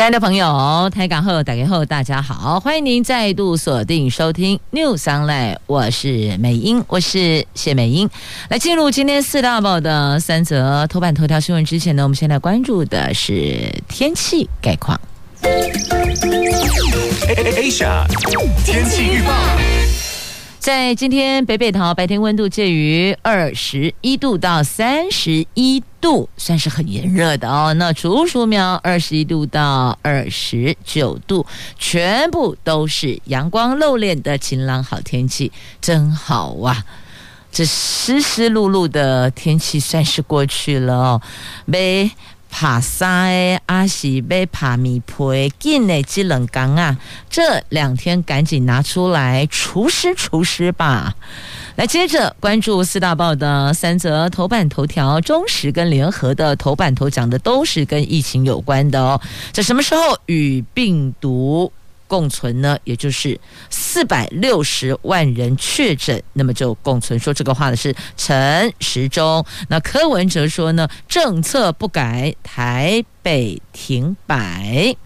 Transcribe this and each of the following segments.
亲爱的朋友，台港后打开后，大家好，欢迎您再度锁定收听 News Online，我是美英，我是谢美英。来进入今天四大报的三则头版头条新闻之前呢，我们现在关注的是天气概况。Asia 天气预报。在今天，北北桃白天温度介于二十一度到三十一度，算是很炎热的哦。那竹鼠苗二十一度到二十九度，全部都是阳光露脸的晴朗好天气，真好哇！这湿湿漉漉的天气算是过去了哦，没。爬山诶，阿喜被爬米皮，紧的这冷缸啊，这两天赶紧拿出来除湿除湿吧。来，接着关注四大报的三则头版头条，中实跟联合的头版头讲的都是跟疫情有关的哦。在什么时候与病毒共存呢，也就是四百六十万人确诊，那么就共存。说这个话的是陈时中，那柯文哲说呢，政策不改，台北停摆。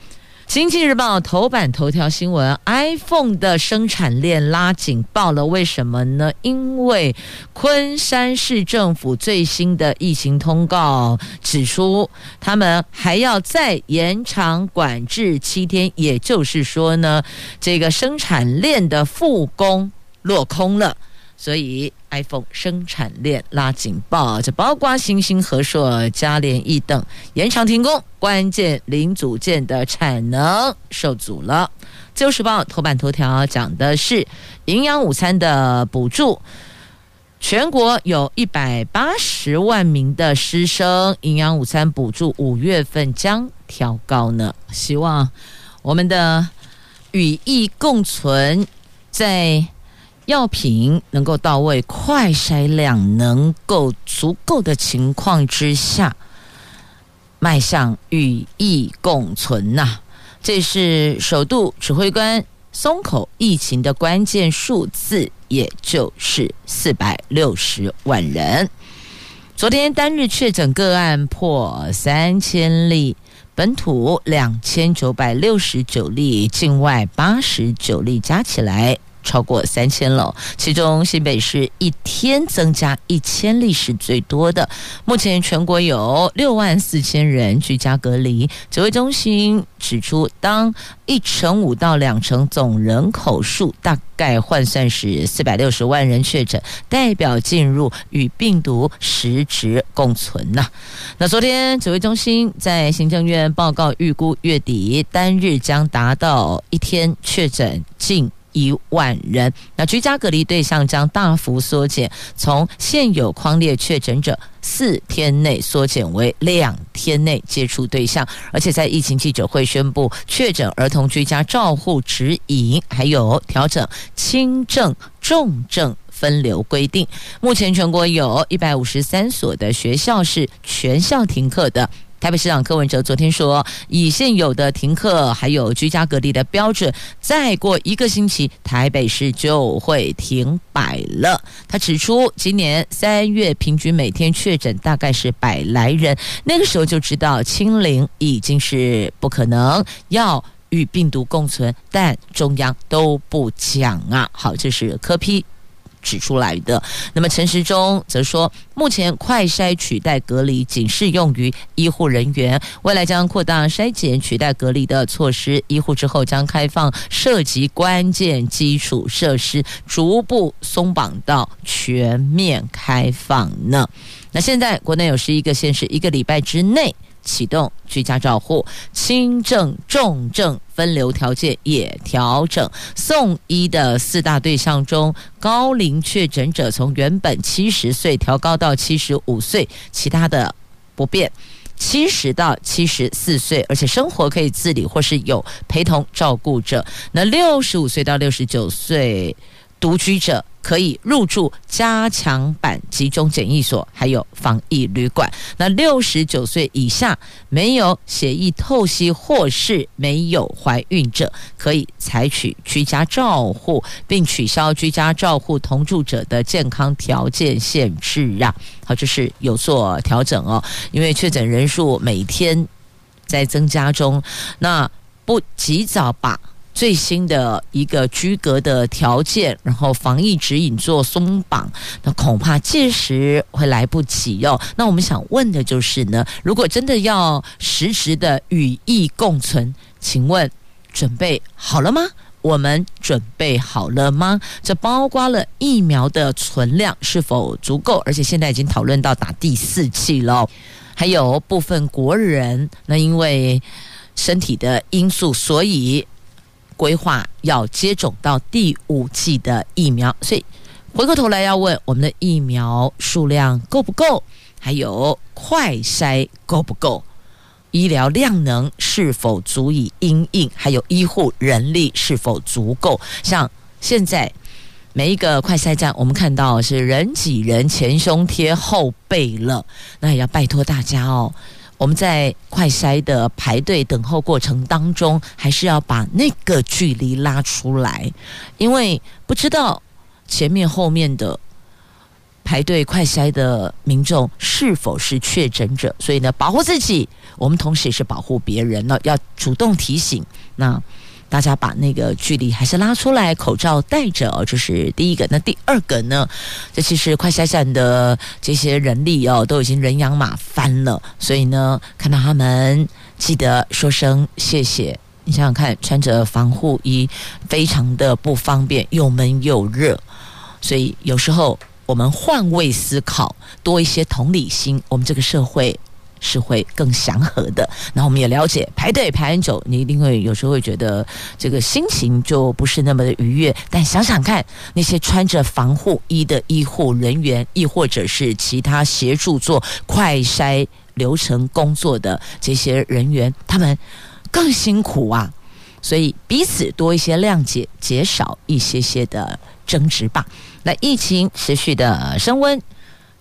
经济日报头版头条新闻：iPhone 的生产链拉警报了，为什么呢？因为昆山市政府最新的疫情通告指出，他们还要再延长管制七天，也就是说呢，这个生产链的复工落空了。所以，iPhone 生产链拉警报，这包括星星、和硕、嘉联益等延长停工，关键零组件的产能受阻了。自由时报头版头条讲的是营养午餐的补助，全国有一百八十万名的师生，营养午餐补助五月份将调高呢。希望我们的与疫共存在。药品能够到位，快筛量能够足够的情况之下，迈向与疫共存呐、这是首度指挥官松口疫情的关键数字，也就是四百六十万人。昨天单日确诊个案破三千例，本土两千九百六十九例，境外八十九例，加起来。超过三千了，其中新北市一天增加一千例是最多的。目前全国有六万四千人居家隔离。指挥中心指出，当一成五到两成总人口数，大概换算是四百六十万人确诊，代表进入与病毒实质共存呐。那昨天指挥中心在行政院报告，预估月底单日将达到一天确诊近。一万人，那居家隔离对象将大幅缩减，从现有框列确诊者四天内缩减为两天内接触对象，而且在疫情记者会宣布确诊儿童居家照护指引，还有调整轻症、重症分流规定。目前全国有一百五十三所的学校是全校停课的。台北市长柯文哲昨天说，以现有的停课还有居家隔离的标准，再过一个星期，台北市就会停摆了。他指出，今年三月平均每天确诊大概是百来人，那个时候就知道清零已经是不可能，要与病毒共存，但中央都不讲啊。好，这是柯批。指出来的。那么陈时中则说，目前快筛取代隔离仅适用于医护人员，未来将扩大筛检取代隔离的措施。医护之后将开放涉及关键基础设施，逐步松绑到全面开放呢。那现在国内有十一个县市，一个礼拜之内。启动居家照护，轻症、重症分流条件也调整。送医的四大对象中，高龄确诊者从原本七十岁调高到七十五岁，其他的不变。七十到七十四岁，而且生活可以自理或是有陪同照顾者。那六十五岁到六十九岁独居者。可以入住加强版集中检疫所，还有防疫旅馆。那六十九岁以下没有血液透析或是没有怀孕者，可以采取居家照护，并取消居家照护同住者的健康条件限制啊。好，这是有做调整哦，因为确诊人数每天在增加中，那不及早把。最新的一个居格的条件，然后防疫指引做松绑，那恐怕届时会来不及哦。那我们想问的就是呢，如果真的要实时的与疫共存，请问准备好了吗？我们准备好了吗？这包括了疫苗的存量是否足够，而且现在已经讨论到打第四剂了，还有部分国人那因为身体的因素，所以。规划要接种到第五剂的疫苗，所以回过头来要问我们的疫苗数量够不够，还有快筛够不够，医疗量能是否足以应应，还有医护人力是否足够？像现在每一个快筛站，我们看到是人挤人，前胸贴后背了，那也要拜托大家哦。我们在快筛的排队等候过程当中，还是要把那个距离拉出来，因为不知道前面后面的排队快筛的民众是否是确诊者，所以呢，保护自己，我们同时也是保护别人呢，要主动提醒那。大家把那个距离还是拉出来，口罩戴着哦，这是第一个。那第二个呢？这其实快筛站的这些人力哦，都已经人仰马翻了，所以呢，看到他们记得说声谢谢。你想想看，穿着防护衣非常的不方便，又闷又热，所以有时候我们换位思考，多一些同理心，我们这个社会。是会更祥和的。那我们也了解，排队排很久，你一定会有时候会觉得这个心情就不是那么的愉悦。但想想看，那些穿着防护衣的医护人员，亦或者是其他协助做快筛流程工作的这些人员，他们更辛苦啊。所以彼此多一些谅解，减少一些些的争执吧。那疫情持续的升温。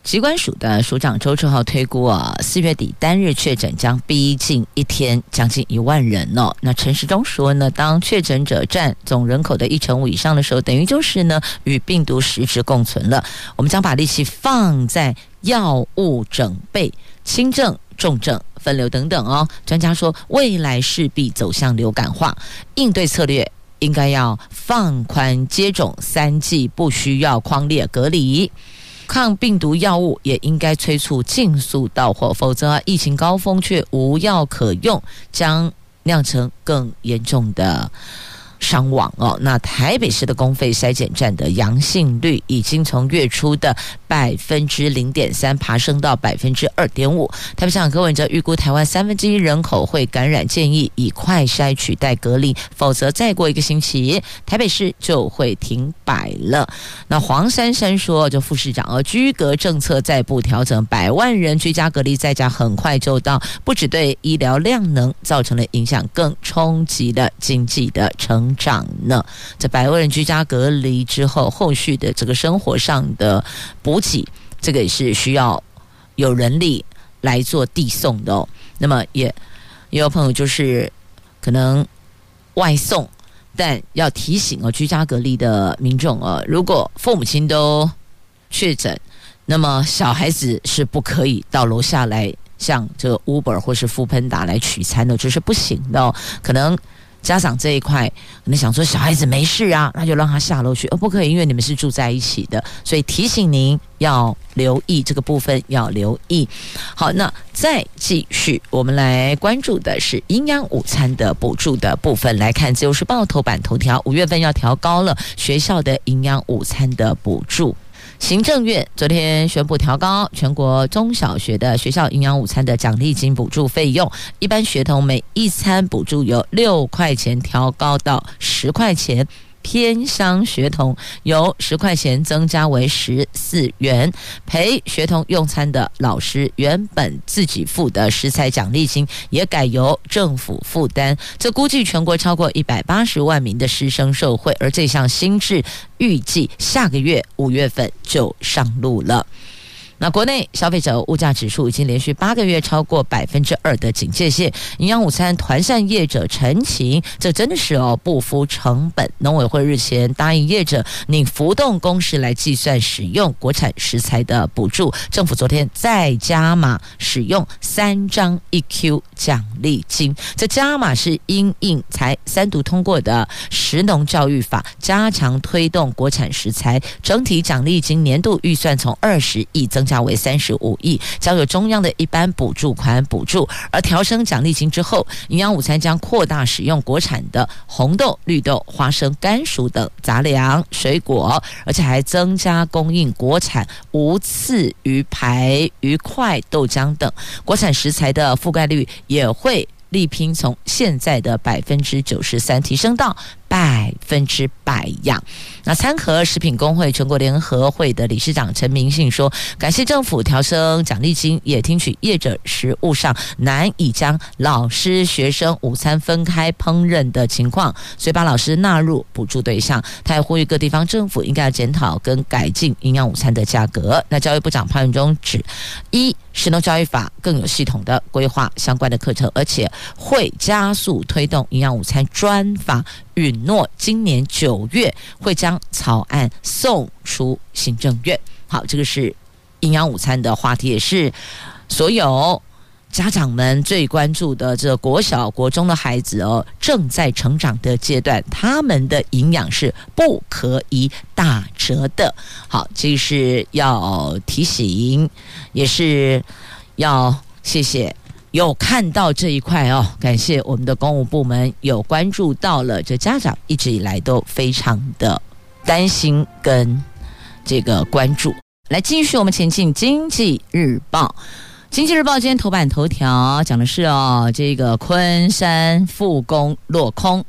疾管署的署长周志浩推估啊，四月底单日确诊将逼近一天将近一万人哦。那陈时中说呢，当确诊者占总人口的一成五以上的时候，等于就是呢与病毒实质共存了。我们将把力气放在药物整备、轻症、重症分流等等哦。专家说，未来势必走向流感化，应对策略应该要放宽接种三剂，不需要匡列隔离。抗病毒药物也应该催促尽速到货，否则疫情高峰却无药可用，将酿成更严重的。伤亡哦，那台北市的公费筛检站的阳性率已经从月初的百分之零点三爬升到百分之二点五。台北市长柯文哲预估台湾三分之一人口会感染，建议以快筛取代隔离，否则再过一个星期，台北市就会停摆了。那黄珊珊说，就副市长，而居隔政策再不调整，百万人居家隔离在家很快就到，不只对医疗量能造成了影响，更冲击了经济的成长呢？这百万人居家隔离之后，后续的这个生活上的补给，这个也是需要有人力来做递送的哦。那么也也有朋友就是可能外送，但要提醒哦，居家隔离的民众哦，如果父母亲都确诊，那么小孩子是不可以到楼下来像这个 Uber 或是 Foodpanda 来取餐的，这是不行的哦，可能。家长这一块，可能想说小孩子没事啊，那就让他下楼去。哦，不可以，因为你们是住在一起的，所以提醒您要留意这个部分，要留意。好，那再继续，我们来关注的是营养午餐的补助的部分。来看《自由时报》头版头条，五月份要调高了学校的营养午餐的补助。行政院昨天宣布调高全国中小学的学校营养午餐的奖励金补助费用，一般学童每一餐补助由六块钱调高到十块钱，偏乡学童由十块钱增加为十四元，陪学童用餐的老师原本自己付的食材奖励金也改由政府负担。这估计全国超过一百八十万名的师生受惠，而这项新制预计下个月五月份就上路了。那国内消费者物价指数已经连续八个月超过百分之二的警戒线，营养午餐团膳业者陈情，这真的是哦不敷成本。农委会日前答应业者拟浮动公式来计算使用国产食材的补助，政府昨天再加码使用三张一 Q 奖励金，这加码是因应才三读通过的食农教育法，加强推动国产食材，整体奖励金年度预算从二十亿增加。价为三十五亿，将有中央的一般补助款补助，而调升奖励金之后，营养午餐将扩大使用国产的红豆、绿豆、花生、甘薯等杂粮、水果，而且还增加供应国产无刺鱼排、鱼块、豆浆等国产食材的覆盖率也会力拼从现在的百分之九十三提升到。百分之百样。那餐盒食品工会全国联合会的理事长陈明信说：“感谢政府调升奖励金，也听取业者实务上难以将老师、学生午餐分开烹饪的情况，所以把老师纳入补助对象。他还呼吁各地方政府应该要检讨跟改进营养午餐的价格。”那教育部长潘文忠指：一，食农教育法更有系统的规划相关的课程，而且会加速推动营养午餐专法。允诺今年九月会将草案送出行政院。好，这个是营养午餐的话题，也是所有家长们最关注的。这国小、国中的孩子哦，正在成长的阶段，他们的营养是不可以打折的。好，这是要提醒，也是要谢谢。有看到这一块哦，感谢我们的公务部门有关注到了，这家长一直以来都非常的担心跟这个关注。来继续我们前进，《经济日报》，《经济日报》今天头版头条讲的是哦，这个昆山复工落空。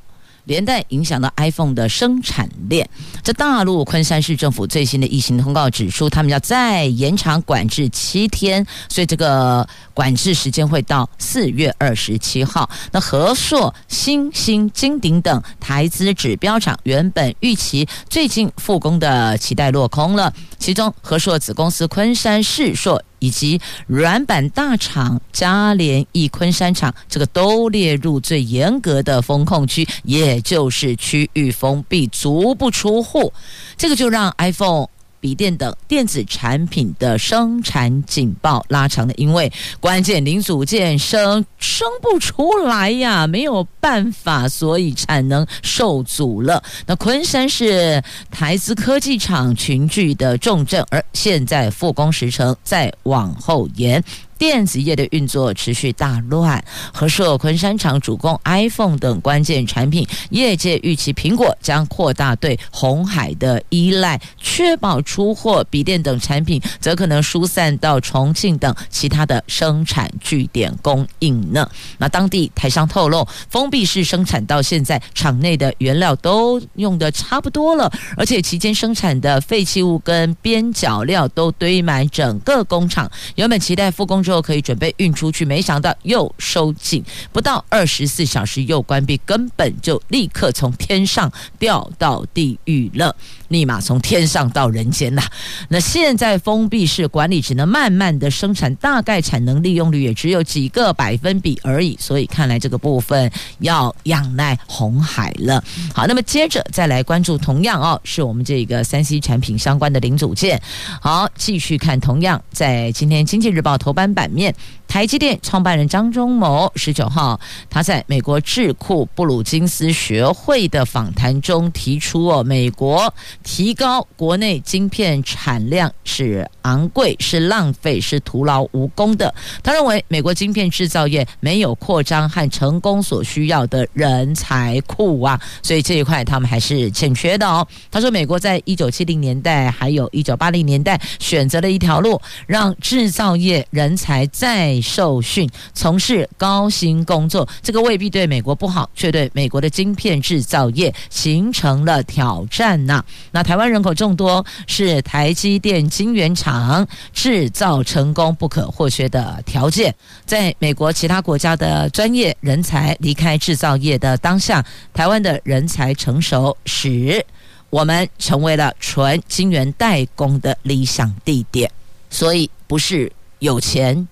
连带影响到 iPhone 的生产链。这大陆昆山市政府最新的疫情通告指出，他们要再延长管制七天，所以这个管制时间会到四月二十七号。那和硕、新兴、金鼎等台资指标厂原本预期最近复工的期待落空了，其中和硕子公司昆山世硕。以及软板大厂嘉联益昆山厂，这个都列入最严格的风控区，也就是区域封闭，足不出户。这个就让 iPhone。笔电等电子产品的生产警报拉长了，因为关键零组件生生不出来呀，没有办法，所以产能受阻了。那昆山是台资科技厂群聚的重镇，而现在复工时程再往后延。电子业的运作持续大乱，和硕昆山厂主攻 iPhone 等关键产品，业界预期苹果将扩大对红海的依赖，确保出货；笔电等产品则可能疏散到重庆等其他的生产据点供应呢。那当地台商透露，封闭式生产到现在，厂内的原料都用的差不多了，而且期间生产的废弃物跟边角料都堆满整个工厂，原本期待复工之都可以准备运出去，没想到又收紧，不到二十四小时又关闭，根本就立刻从天上掉到地狱了。立马从天上到人间呐！那现在封闭式管理只能慢慢的生产，大概产能利用率也只有几个百分比而已，所以看来这个部分要仰赖红海了。好，那么接着再来关注，同样哦，是我们这个三 C 产品相关的零组件。好，继续看，同样在今天经济日报头版版面。台积电创办人张忠谋十九号，他在美国智库布鲁金斯学会的访谈中提出：哦，美国提高国内晶片产量是昂贵、是浪费、是徒劳无功的。他认为，美国晶片制造业没有扩张和成功所需要的人才库啊，所以这一块他们还是欠缺的哦。他说，美国在一九七零年代还有一九八零年代选择了一条路，让制造业人才在受训，从事高薪工作，这个未必对美国不好，却对美国的晶片制造业形成了挑战呐、那台湾人口众多，是台积电晶圆厂制造成功不可或缺的条件。在美国其他国家的专业人才离开制造业的当下，台湾的人才成熟，使我们成为了纯晶圆代工的理想地点。所以不是有钱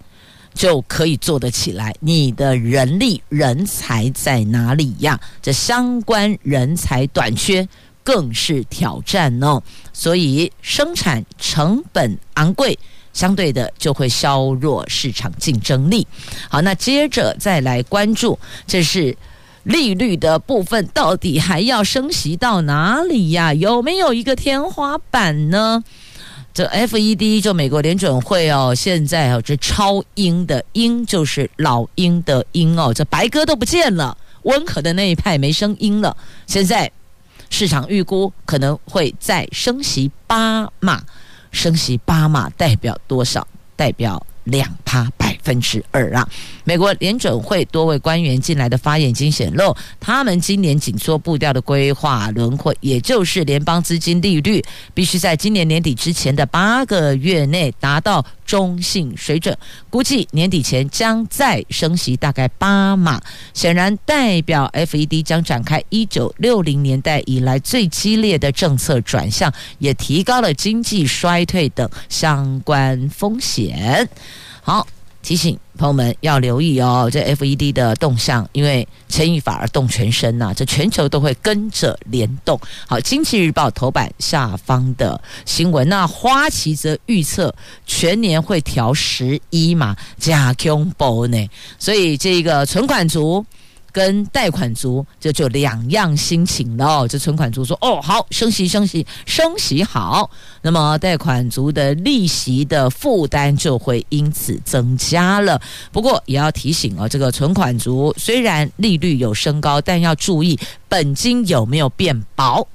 就可以做得起来，你的人力人才在哪里呀？这相关人才短缺更是挑战哦。所以生产成本昂贵，相对的就会削弱市场竞争力。好，那接着再来关注，这是利率的部分，到底还要升息到哪里呀？有没有一个天花板呢？这 FED 就美国联准会哦，现在哦，这超鹰的鹰就是老鹰的鹰哦，这白鸽都不见了，温和的那一派没声音了。现在市场预估可能会再升息八码，升息八码代表多少？代表两趴百分之二啊！美国联准会多位官员近来的发言已经显露，他们今年紧缩步调的规划轮廓，也就是联邦资金利率必须在今年年底之前的八个月内达到中性水准，估计年底前将再升息大概八码，显然代表 FED 将展开一九六零年代以来最激烈的政策转向，也提高了经济衰退等相关风险。好。提醒朋友们要留意哦，这 FED 的动向，因为牵一发而动全身呐、啊，这全球都会跟着联动。好，《经济日报》头版下方的新闻，那花旗则预测全年会调十一嘛，加恐怖呢，所以这个存款族。跟贷款族这就两样心情了。这存款族说：“哦，好，升息，升息，升息好。”那么贷款族的利息的负担就会因此增加了。不过也要提醒哦，这个存款族虽然利率有升高，但要注意本金有没有变薄。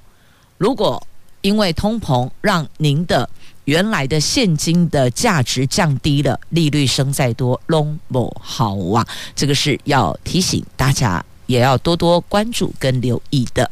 如果因为通膨让您的原来的现金的价值降低了，利率升再多，拢不好啊！这个是要提醒大家，也要多多关注跟留意的。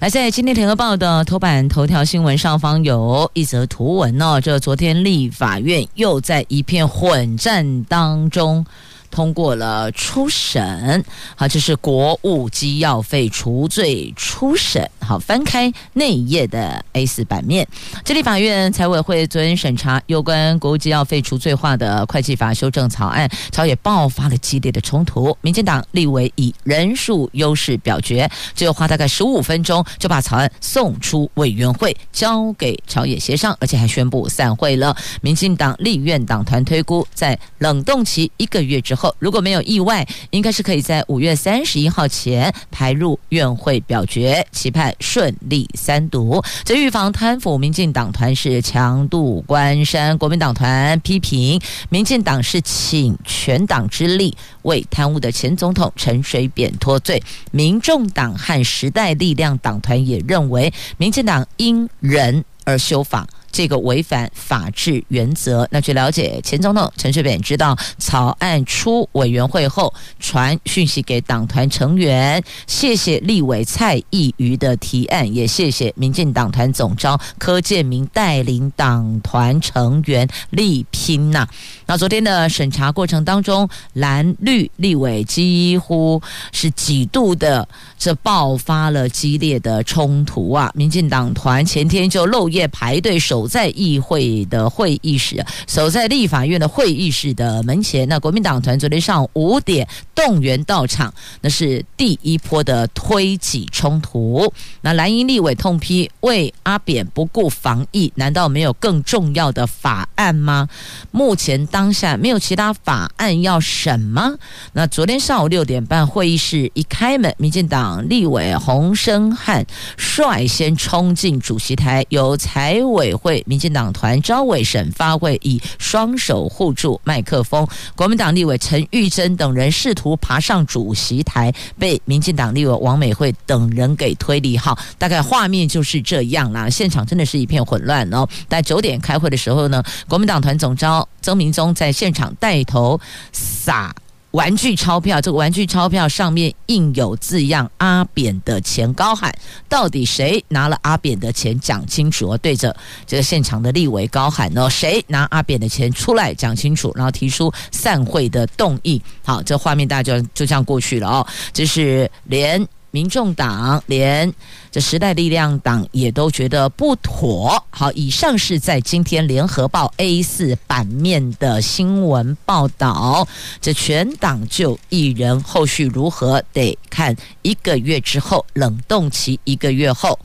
来，在今天联合报的头版头条新闻上方有一则图文哦，这昨天立法院又在一片混战当中。通过了初审，好，这是国务机要费除罪初审。好，翻开那一页的 A4 版面，这里法院财委会昨天审查有关国务机要废除罪化的会计法修正草案，朝野爆发了激烈的冲突。民进党立委以人数优势表决，只有花大概十五分钟就把草案送出委员会，交给朝野协商，而且还宣布散会了。民进党立院党团推估，在冷冻期一个月之。后如果没有意外，应该是可以在五月三十一号前排入院会表决，期盼顺利三读。这预防贪腐，民进党团是强度关山，国民党团批评民进党是请全党之力为贪污的前总统陈水扁脱罪。民众党和时代力量党团也认为，民进党因人而修法。这个违反法治原则。那据了解，前总统陈水扁知道草案出委员会后，传讯息给党团成员，谢谢立委蔡易余的提案，也谢谢民进党团总召柯建铭带领党团成员力拼呐。那昨天的审查过程当中，蓝绿立委几乎是几度的这爆发了激烈的冲突啊！民进党团前天就漏夜排队守守在议会的会议室，守在立法院的会议室的门前。那国民党团昨天上午五点动员到场，那是第一波的推挤冲突。那蓝营立委痛批为阿扁不顾防疫，难道没有更重要的法案吗？目前当下没有其他法案要审吗？那昨天上午六点半，会议室一开门，民进党立委洪生翰率先冲进主席台，由财委会。会，民进党团招委审发会以双手护住麦克风，国民党立委陈玉珍等人试图爬上主席台，被民进党立委王美惠等人给推离。好，大概画面就是这样啦。现场真的是一片混乱哦。在九点开会的时候呢，国民党团总召曾明宗在现场带头撒。玩具钞票，这个玩具钞票上面印有字样“阿扁的钱”，高喊到底谁拿了阿扁的钱，讲清楚。对着这个现场的立委高喊哦，谁拿阿扁的钱出来讲清楚，然后提出散会的动议。好，这画面大家就就这样过去了哦。这是连。民众党连这时代力量党也都觉得不妥。好，以上是在今天联合报 A 四版面的新闻报道。这全党就一人，后续如何得看一个月之后冷冻期一个月后，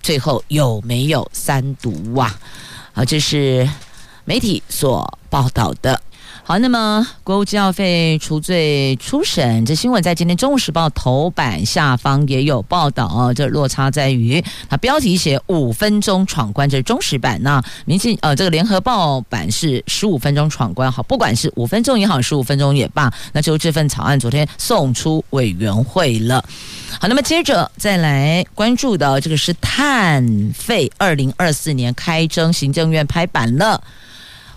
最后有没有三毒啊？好，这是媒体所报道的。好，那么国务机要费除罪初审，这新闻在今天《中国时报》头版下方也有报道哦。这落差在于，它标题写五分钟闯关，这是中时版。那民进呃，这个联合报版是十五分钟闯关。好，不管是五分钟也好，十五分钟也罢，那就这份草案昨天送出委员会了。好，那么接着再来关注的这个是碳费，二零二四年开征，行政院拍板了，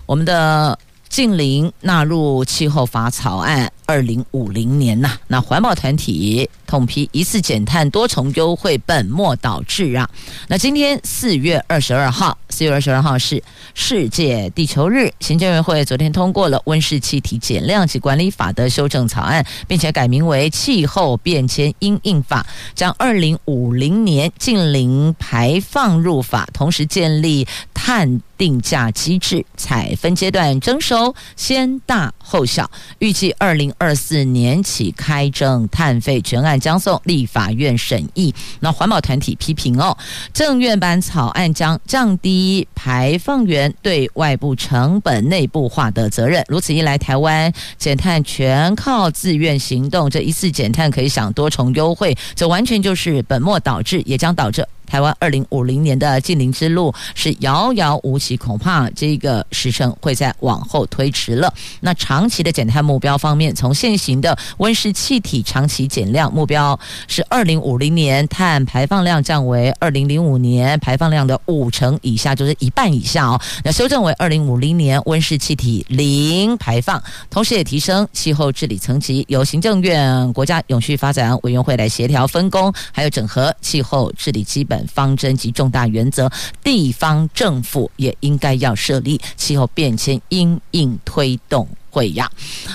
我们的。近邻纳入气候法草案，二零五零年呐、那环保团体统批一次减碳多重优惠本末倒置啊！那今天四月二十二号，四月二十二号是世界地球日，行政院会昨天通过了温室气体减量及管理法的修正草案，并且改名为气候变迁因应法，将二零五零年净零排放入法，同时建立碳定价机制，采分阶段征收，先大后小，预计二零二四年起开征碳费，全案将送立法院审议。那环保团体批评哦，政院版草案将降低排放源对外部成本内部化的责任，如此一来，台湾减碳全靠自愿行动，这一次减碳可以享多重优惠，这完全就是本末倒置，也将导致。台湾二零五零年的净零之路是遥遥无期，恐怕这个时程会再往后推迟了。那长期的减碳目标方面，从现行的温室气体长期减量目标是二零五零年碳排放量降为二零零五年排放量的五成以下，就是一半以下哦。那修正为二零五零年温室气体零排放，同时也提升气候治理层级，由行政院国家永续发展委员会来协调分工，还有整合气候治理基本。方针及重大原则，地方政府也应该要设立气候变迁因应推动会呀。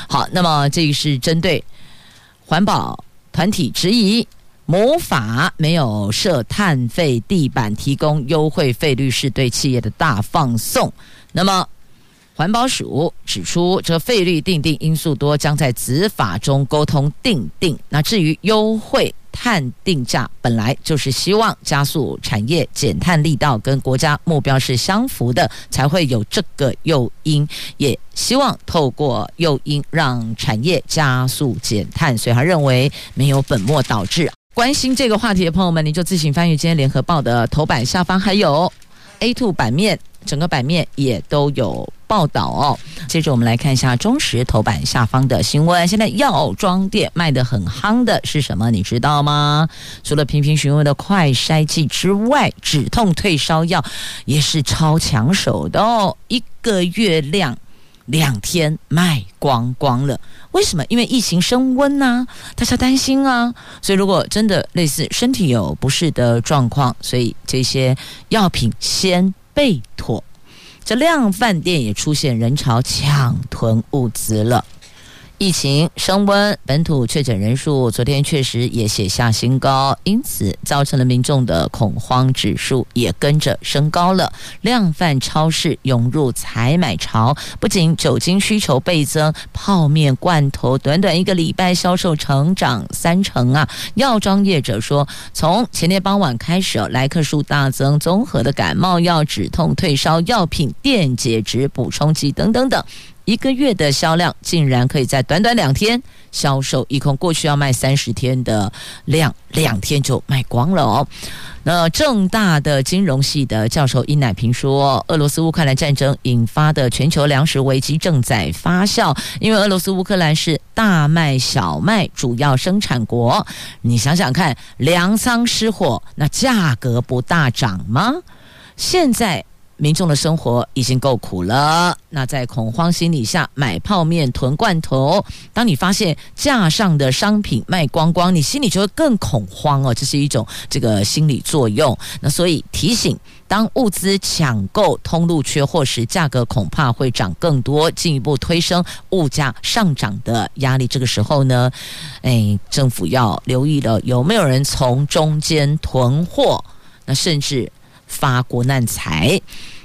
好，那么这个是针对环保团体质疑，魔法没有设碳费地板，提供优惠费率是对企业的大放送。那么环保署指出，这费率定定因素多，将在执法中沟通定定。那至于优惠。碳定价本来就是希望加速产业减碳力道跟国家目标是相符的，才会有这个诱因，也希望透过诱因让产业加速减碳，所以他认为没有本末倒置。关心这个话题的朋友们，你就自行翻阅今天联合报的头版下方，还有 A two 版面，整个版面也都有。报道哦，接着我们来看一下中时头版下方的新闻。现在药妆店卖得很夯的是什么？你知道吗？除了频频询问的快筛剂之外，止痛退烧药也是超抢手的哦，一个月量两天卖光光了。为什么？因为疫情升温呐、大家担心啊。所以如果真的类似身体有不适的状况，所以这些药品先备妥。这量饭店也出现人潮抢囤物资了。疫情升温，本土确诊人数昨天确实也写下新高，因此造成了民众的恐慌指数也跟着升高了。量贩超市涌入采买潮，不仅酒精需求倍增，泡面、罐头短短一个礼拜销售成长三成啊！药妆业者说，从前天傍晚开始，来客数大增，综合的感冒药、止痛退烧药品、电解质补充剂等等等。一个月的销量竟然可以在短短两天销售一空，过去要卖三十天的量，两天就卖光了哦。那正大的金融系的教授殷乃平说，俄罗斯乌克兰战争引发的全球粮食危机正在发酵，因为俄罗斯乌克兰是大麦、小麦主要生产国。你想想看，粮仓失火，那价格不大涨吗？现在。民众的生活已经够苦了，那在恐慌心理下买泡面、囤罐头。当你发现架上的商品卖光光，你心里就会更恐慌哦，这是一种这个心理作用。那所以提醒，当物资抢购通路缺货时，价格恐怕会涨更多，进一步推升物价上涨的压力。这个时候呢，哎，政府要留意了，有没有人从中间囤货？那甚至。发国难财。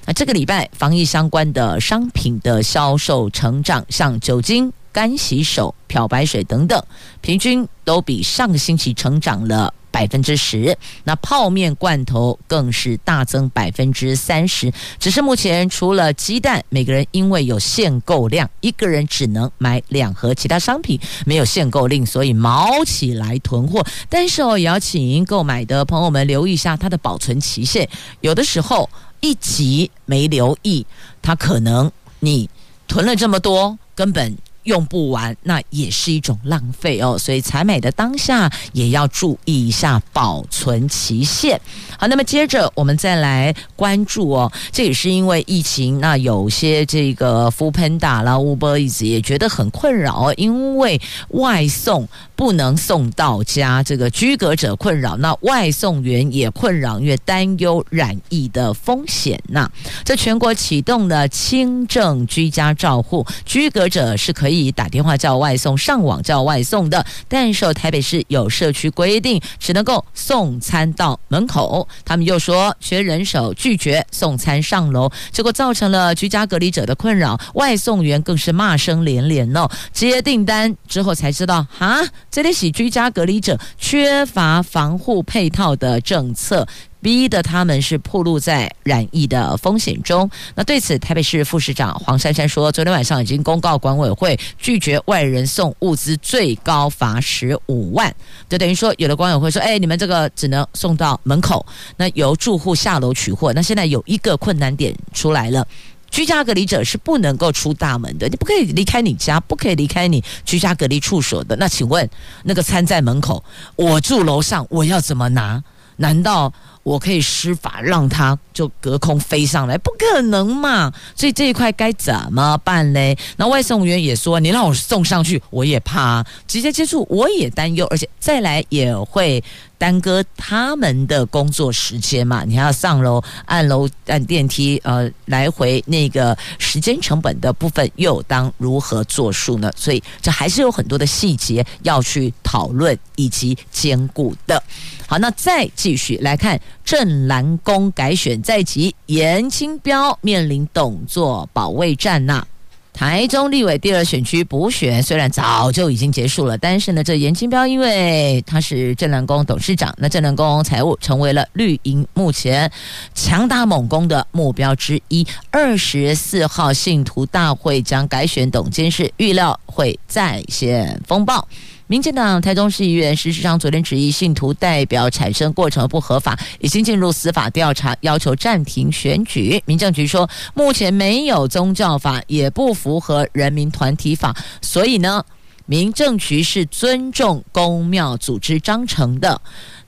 那这个礼拜防疫相关的商品的销售成长，像酒精、干洗手、漂白水等等，平均都比上个星期成长了。百分之十，那泡面罐头更是大增百分之三十。只是目前除了鸡蛋，每个人因为有限购量，一个人只能买两盒，其他商品没有限购令，所以毛起来囤货。但是哦，也要请购买的朋友们留意一下它的保存期限，有的时候一急没留意，它可能你囤了这么多，根本。用不完，那也是一种浪费哦。所以采买的当下也要注意一下保存期限。好，那么接着我们再来关注哦，这也是因为疫情，那有些这个 foodpanda 啦、Uber 也觉得很困扰哦，因为外送不能送到家，这个居隔者困扰，那外送员也困扰，因为担忧染疫的风险呐。那在全国启动了轻症居家照护，居隔者是可以。以打电话叫外送，上网叫外送的，但是台北市有社区规定，只能够送餐到门口。他们又说缺人手，拒绝送餐上楼，结果造成了居家隔离者的困扰，外送员更是骂声连连哦。接订单之后才知道，啊，这里是居家隔离者缺乏防护配套的政策。逼得他们是暴露在染疫的风险中。那对此，台北市副市长黄珊珊说，昨天晚上已经公告管委会拒绝外人送物资，最高罚十五万。就等于说，有的管委会说，哎，你们这个只能送到门口，那由住户下楼取货。那现在有一个困难点出来了，居家隔离者是不能够出大门的，你不可以离开你家，不可以离开你居家隔离处所的。那请问，那个餐在门口，我住楼上，我要怎么拿？难道？我可以施法让他就隔空飞上来，不可能嘛？所以这一块该怎么办嘞？那外送员也说，你让我送上去，我也怕直接接触，我也担忧，而且再来也会耽搁他们的工作时间嘛。你还要上楼按楼按电梯，呃，来回那个时间成本的部分又当如何作数呢？所以这还是有很多的细节要去讨论以及兼顾的。好，那再继续来看。镇澜宫改选在即，严清标面临董座保卫战呐。台中立委第二选区补选虽然早就已经结束了，但是呢，这严清标因为他是镇澜宫董事长，那镇澜宫财务成为了绿营目前强打猛攻的目标之一。二十四号信徒大会将改选董监事，预料会再现风暴。民进党台中市议员施世昌昨天质疑信徒代表产生过程不合法，已经进入司法调查，要求暂停选举。民政局说，目前没有宗教法，也不符合人民团体法，所以呢，民政局是尊重公庙组织章程的。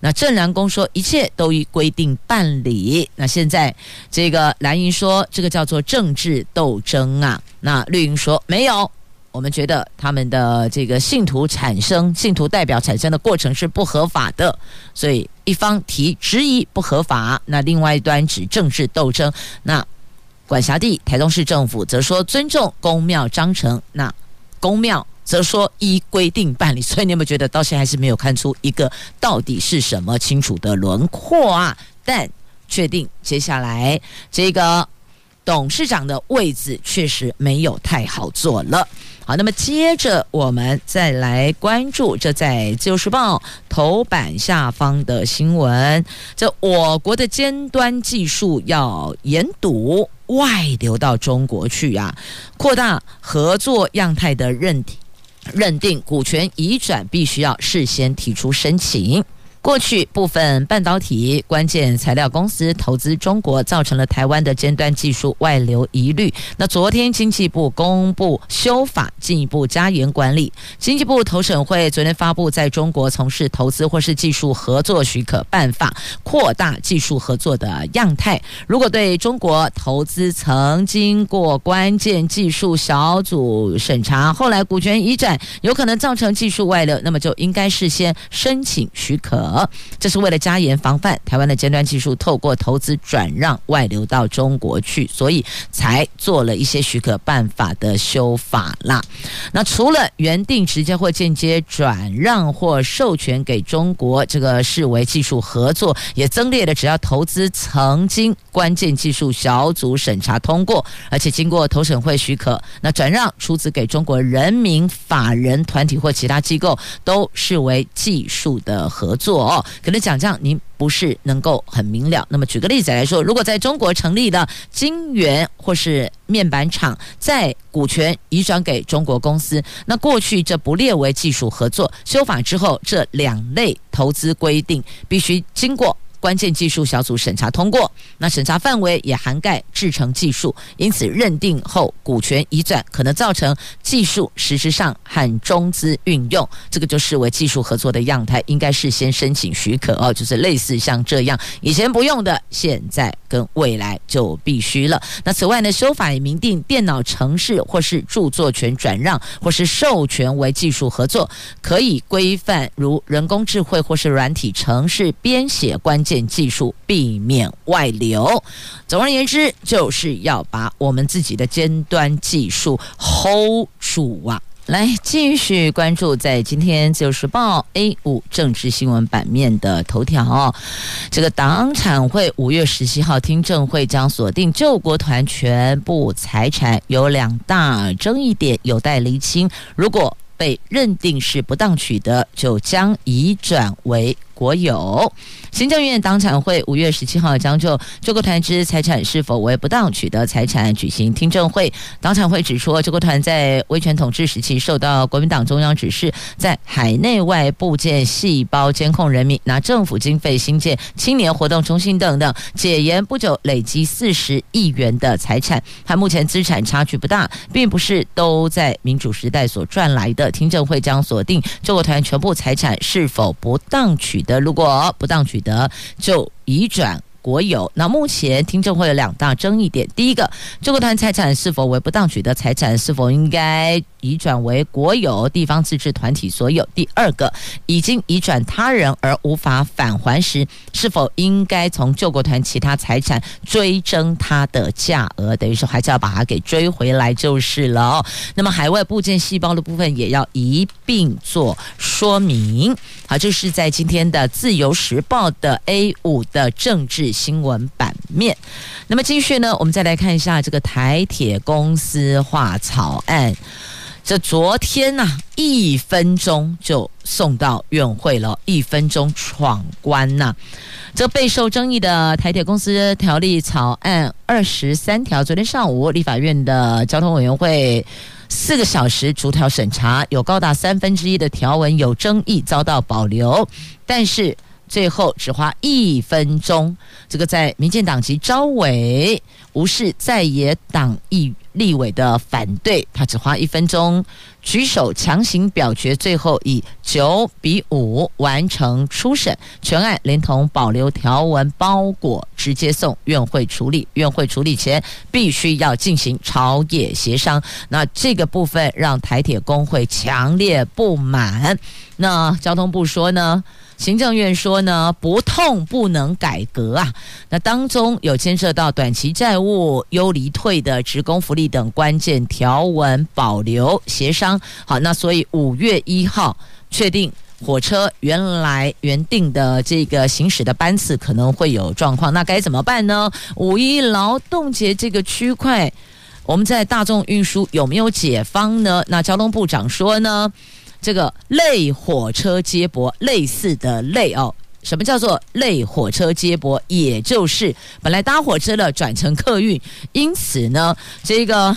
那镇澜宫说，一切都依规定办理。那现在这个蓝营说，这个叫做政治斗争啊。那绿营说没有。我们觉得他们的这个信徒产生、信徒代表产生的过程是不合法的，所以一方提质疑不合法，那另外一端指政治斗争。那管辖地台中市政府则说尊重公庙章程，那公庙则说依规定办理。所以你有没有觉得到现在还是没有看出一个到底是什么清楚的轮廓啊？但确定接下来这个董事长的位置确实没有太好做了。好，那么接着我们再来关注这在《自由时报》头版下方的新闻。这我国的尖端技术要严堵，外流到中国去啊，扩大合作样态的认定，认定股权移转必须要事先提出申请。过去部分半导体关键材料公司投资中国，造成了台湾的尖端技术外流疑虑。那昨天经济部公布修法，进一步加严管理。经济部投审会昨天发布在中国从事投资或是技术合作许可办法，扩大技术合作的样态。如果对中国投资曾经过关键技术小组审查，后来股权移转有可能造成技术外流，那么就应该事先申请许可。这是为了加严防范台湾的尖端技术透过投资转让外流到中国去，所以才做了一些许可办法的修法啦。那除了原定直接或间接转让或授权给中国，这个视为技术合作，也增列了只要投资曾经关键技术小组审查通过，而且经过投审会许可，那转让出资给中国人民法人团体或其他机构，都视为技术的合作。哦，可能讲这样您不是能够很明了。那么举个例子来说，如果在中国成立的晶圆或是面板厂，在股权移转给中国公司，那过去这不列为技术合作。修法之后，这两类投资规定必须经过。关键技术小组审查通过，那审查范围也涵盖制程技术，因此认定后股权移转可能造成技术实质上和中资运用，这个就视为技术合作的样态，应该事先申请许可哦，就是类似像这样，以前不用的，现在跟未来就必须了。那此外呢，修法也明定电脑程式或是著作权转让或是授权为技术合作，可以规范如人工智慧或是软体程式编写关键。技术避免外流，总而言之，就是要把我们自己的尖端技术 hold 住啊！来继续关注在今天《自由时报》A 五政治新闻版面的头条，这个党产会五月十七号听证会将锁定救国团全部财产，有两大争议点有待厘清。如果被认定是不当取得，就将移转为国有。行政院党产会五月十七号将就救国团之财产是否为不当取得财产举行听证会。党产会指出，救国团在威权统治时期受到国民党中央指示，在海内外布建细胞监控人民，拿政府经费兴建青年活动中心等等。解严不久，累积四十亿元的财产，和目前资产差距不大，并不是都在民主时代所赚来的。听证会将锁定救国团全部财产是否不当取的，如果不当取得，就移转。国有。那目前听证会有两大争议点：第一个，中国团财产是否为不当取得财产，是否应该移转为国有地方自治团体所有；第二个，已经移转他人而无法返还时，是否应该从救国团其他财产追征它的价额？等于说还是要把它给追回来就是了哦。那么海外部件细胞的部分也要一并做说明。好，这是在今天的《自由时报》的 A 五的政治。新闻版面，那么继续呢，我们再来看一下这个台铁公司化草案。这昨天呐、一分钟就送到院会了，一分钟闯关呐、这备受争议的台铁公司条例草案二十三条，昨天上午立法院的交通委员会四个小时逐条审查，有高达三分之一的条文有争议，遭到保留，但是。最后只花一分钟，这个在民进党籍招委无视在野党议立委的反对，他只花一分钟。举手强行表决，最后以九比五完成初审，全案连同保留条文包裹直接送院会处理。院会处理前必须要进行朝野协商，那这个部分让台铁工会强烈不满。那交通部说呢？行政院说呢，不痛不能改革啊。那当中有牵涉到短期债务、优离退的职工福利等关键条文保留协商。好，那所以五月一号确定火车原来原定的这个行驶的班次可能会有状况，那该怎么办呢？五一劳动节这个区块，我们在大众运输有没有解方呢？那交通部长说呢？这个类火车接驳，类似的类哦，什么叫做类火车接驳？也就是本来搭火车的转乘客运，因此呢，这个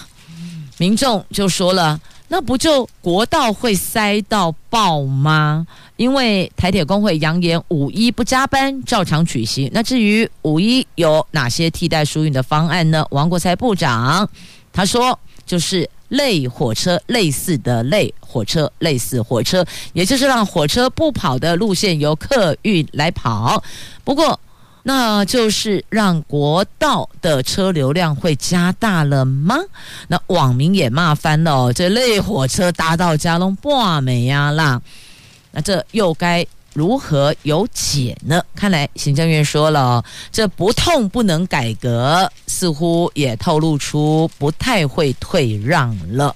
民众就说了。那不就国道会塞到爆吗？因为台铁工会扬言五一不加班，照常举行。那至于五一有哪些替代疏运的方案呢？王国材部长他说，就是类火车类似的类火车类似火车，也就是让火车不跑的路线由客运来跑。不过。那就是让国道的车流量会加大了吗？那网民也骂翻了，这类火车搭到家龙挂美呀啦，那这又该如何有解呢？看来行政院说了，这不痛不能改革，似乎也透露出不太会退让了。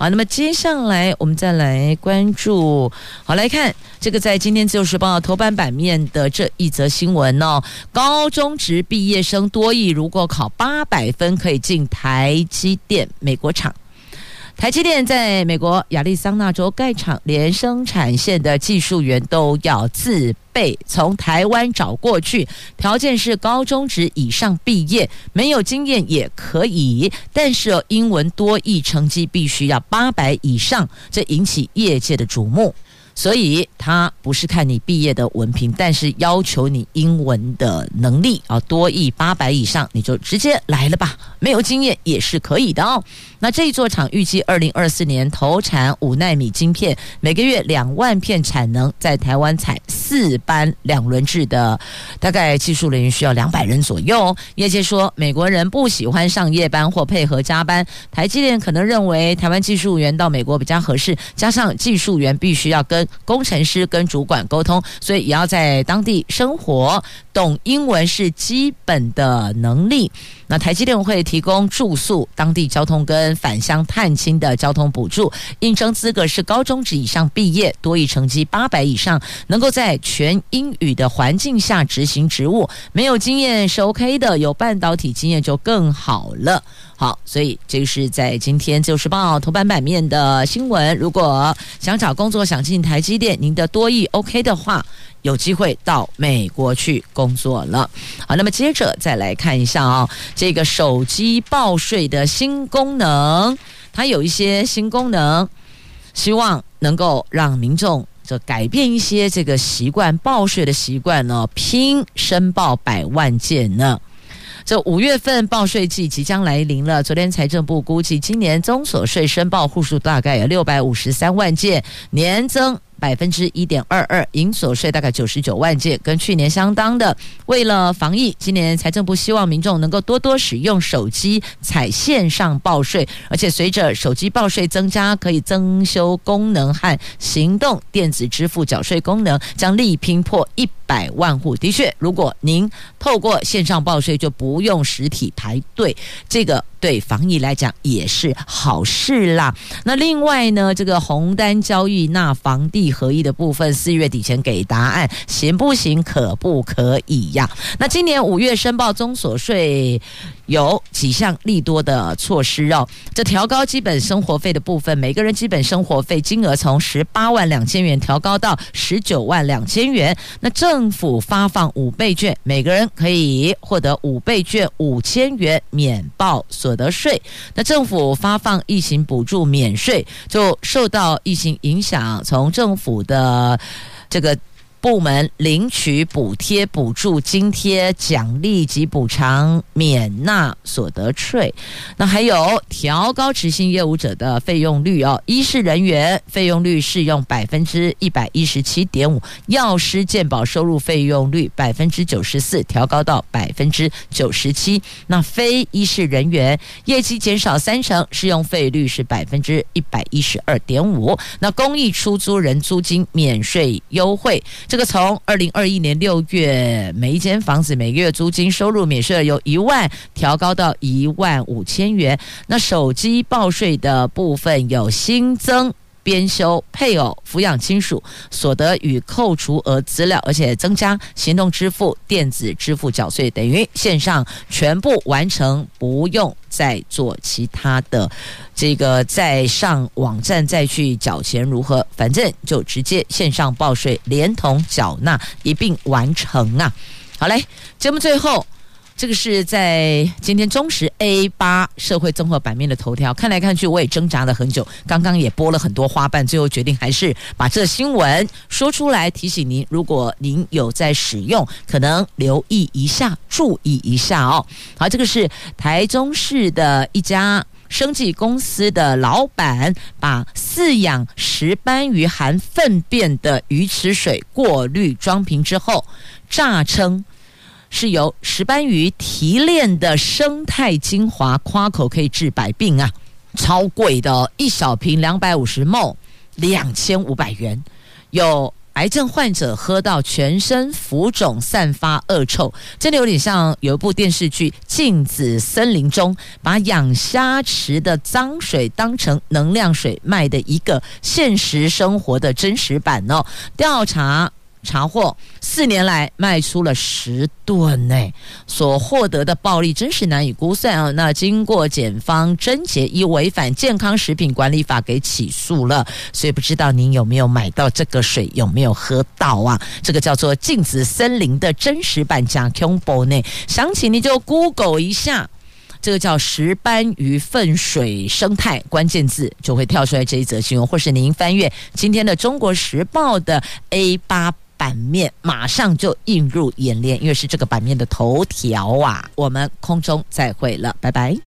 好，那么接下来我们再来关注，好来看这个在今天自由时报头版版面的这一则新闻哦，高中职毕业生多益如果考八百分可以进台积电美国厂。台积电在美国亚利桑那州盖厂，连生产线的技术员都要自备，从台湾找过去，条件是高中职以上毕业，没有经验也可以，但是英文多益成绩必须要八百以上，这引起业界的瞩目。所以他不是看你毕业的文凭，但是要求你英文的能力啊，多益八百以上，你就直接来了吧。没有经验也是可以的哦。那这一座厂预计二零二四年投产五纳米晶片，每个月两万片产能，在台湾采四班两轮制的，大概技术人员需要两百人左右。业界说，美国人不喜欢上夜班或配合加班，台积电可能认为台湾技术员到美国比较合适，加上技术员必须要跟工程师跟主管沟通，所以也要在当地生活，懂英文是基本的能力。那台积电会提供住宿、当地交通跟返乡探亲的交通补助。应征资格是高中职以上毕业，多益成绩八百以上，能够在全英语的环境下执行职务。没有经验是 OK 的，有半导体经验就更好了。好，所以这个是在今天《自由时报》头版版面的新闻。如果想找工作，想进台积电，您的多益 OK 的话，有机会到美国去工作了。好，那么接着再来看一下啊、这个手机报税的新功能，它有一些新功能，希望能够让民众就改变一些这个习惯，报税的习惯呢，拼申报百万件呢。这五月份报税季即将来临了。昨天财政部估计，今年综所税申报户数大概有六百五十三万件，年增。百分之一点二二，营所税大概九十九万件，跟去年相当的。为了防疫，今年财政部希望民众能够多多使用手机采线上报税，而且随着手机报税增加，可以增修功能和行动电子支付缴税功能，将力拼破一百万户。的确，如果您透过线上报税，就不用实体排队，这个。对防疫来讲也是好事啦。那另外呢，这个红单交易那房地合一的部分，四月底前给答案，行不行？可不可以呀？那今年五月申报综所税。有几项利多的措施哦，这调高基本生活费的部分，每个人基本生活费金额从十八万两千元调高到十九万两千元。那政府发放五倍券，每个人可以获得五倍券五千元免报所得税。那政府发放疫情补助免税，就受到疫情影响，从政府的这个。部门领取补贴、补助、津贴、奖励及补偿，免纳所得税。那还有调高执行业务者的费用率哦，医师人员费用率适用百分之一百一十七点五，药师健保收入费用率百分之九十四，调高到百分之九十七。那非医师人员业绩减少三成，适用费率是百分之一百一十二点五。那公益出租人租金免税优惠。这个从二零二一年六月，每一间房子每个月租金收入免税由一万调高到一万五千元。那手机报税的部分有新增。编修配偶、抚养亲属所得与扣除额资料，而且增加行动支付、电子支付缴税，等于线上全部完成，不用再做其他的这个再上网站再去缴钱如何？反正就直接线上报税，连同缴纳一并完成啊！好嘞，节目最后。这个是在今天中时 A 八社会综合版面的头条，看来看去我也挣扎了很久，刚刚也播了很多花瓣，最后决定还是把这新闻说出来，提醒您，如果您有在使用，可能留意一下，注意一下哦。好，这个是台中市的一家生技公司的老板，把饲养石斑鱼含粪便的鱼池水过滤装瓶之后，诈称。是由石斑鱼提炼的生态精华，夸口可以治百病啊，超贵的，一小瓶两百五十 ml，两千五百元。有癌症患者喝到全身浮肿、散发恶臭，真的有点像有一部电视剧《镜子森林》中把养虾池的脏水当成能量水卖的一个现实生活的真实版哦。调查。查获四年来卖出了十吨呢，所获得的暴利真是难以估算啊！那经过检方侦结，依违反健康食品管理法给起诉了，所以不知道您有没有买到这个水，有没有喝到啊？这个叫做镜子森林的真实版加 Combo 呢，详情你就 Google 一下，这个叫石斑鱼粪水生态关键字就会跳出来这一则新闻，或是您翻阅今天的《中国时报》的 A 八。版面马上就映入眼帘，因为是这个版面的头条啊！我们空中再会了，拜拜。